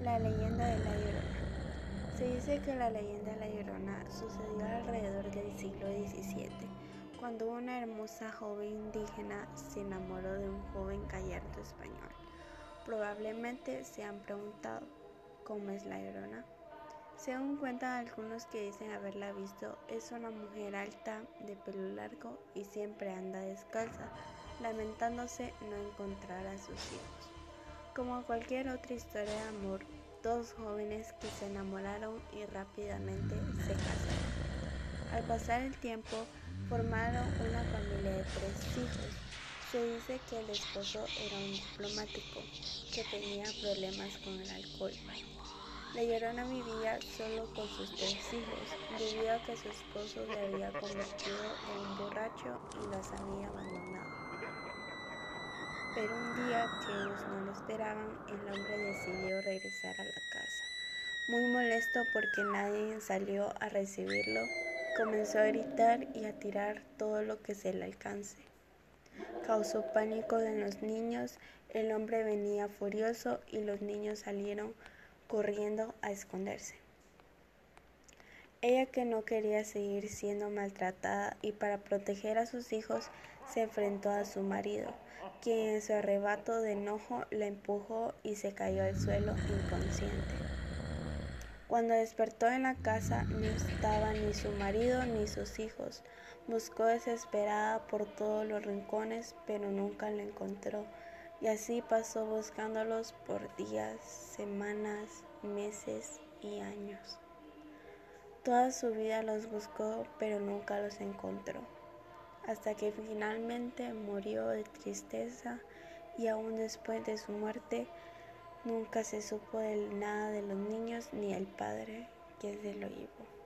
La leyenda de la Llorona. Se dice que la leyenda de la Llorona sucedió alrededor del siglo XVII, cuando una hermosa joven indígena se enamoró de un joven gallardo español. Probablemente se han preguntado, ¿cómo es la Llorona? Según cuentan algunos que dicen haberla visto, es una mujer alta, de pelo largo y siempre anda descalza, lamentándose no encontrar a sus hijos. Como cualquier otra historia de amor, dos jóvenes que se enamoraron y rápidamente se casaron. Al pasar el tiempo, formaron una familia de tres hijos. Se dice que el esposo era un diplomático que tenía problemas con el alcohol. La llorona vivía solo con sus tres hijos, debido a que su esposo se había convertido en un borracho y las había abandonado. Pero un día que ellos no lo esperaban, el hombre decidió regresar a la casa. Muy molesto porque nadie salió a recibirlo, comenzó a gritar y a tirar todo lo que se le alcance. Causó pánico en los niños, el hombre venía furioso y los niños salieron corriendo a esconderse. Ella que no quería seguir siendo maltratada y para proteger a sus hijos se enfrentó a su marido, quien en su arrebato de enojo la empujó y se cayó al suelo inconsciente. Cuando despertó en la casa no estaba ni su marido ni sus hijos. Buscó desesperada por todos los rincones, pero nunca lo encontró. Y así pasó buscándolos por días, semanas, meses y años. Toda su vida los buscó, pero nunca los encontró, hasta que finalmente murió de tristeza y aún después de su muerte nunca se supo de nada de los niños ni el padre que se lo llevó.